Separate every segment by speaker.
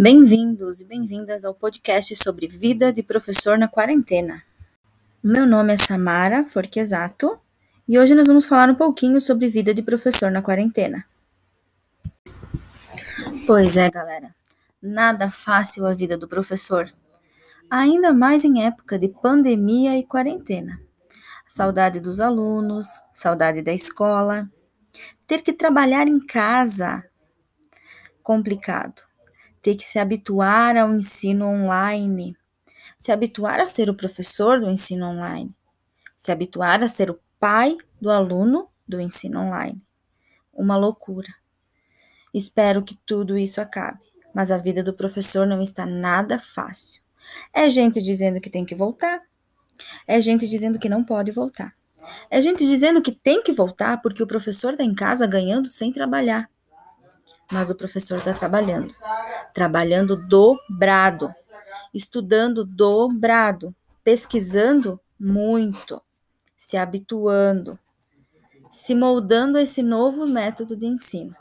Speaker 1: Bem-vindos e bem-vindas ao podcast sobre vida de professor na quarentena. Meu nome é Samara Forquesato e hoje nós vamos falar um pouquinho sobre vida de professor na quarentena. Pois é, galera, nada fácil a vida do professor, ainda mais em época de pandemia e quarentena. Saudade dos alunos, saudade da escola, ter que trabalhar em casa, complicado ter que se habituar ao ensino online, se habituar a ser o professor do ensino online, se habituar a ser o pai do aluno do ensino online. Uma loucura. Espero que tudo isso acabe, mas a vida do professor não está nada fácil. É gente dizendo que tem que voltar, é gente dizendo que não pode voltar. É gente dizendo que tem que voltar porque o professor está em casa ganhando sem trabalhar mas o professor está trabalhando. Trabalhando dobrado, estudando dobrado, pesquisando muito, se habituando, se moldando a esse novo método de ensino.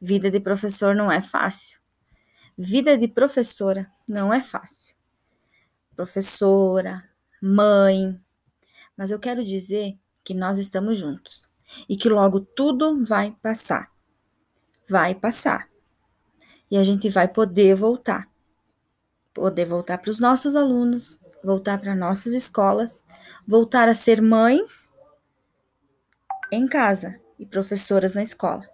Speaker 1: Vida de professor não é fácil. Vida de professora não é fácil. Professora, mãe. Mas eu quero dizer que nós estamos juntos e que logo tudo vai passar vai passar. E a gente vai poder voltar. Poder voltar para os nossos alunos, voltar para nossas escolas, voltar a ser mães em casa e professoras na escola.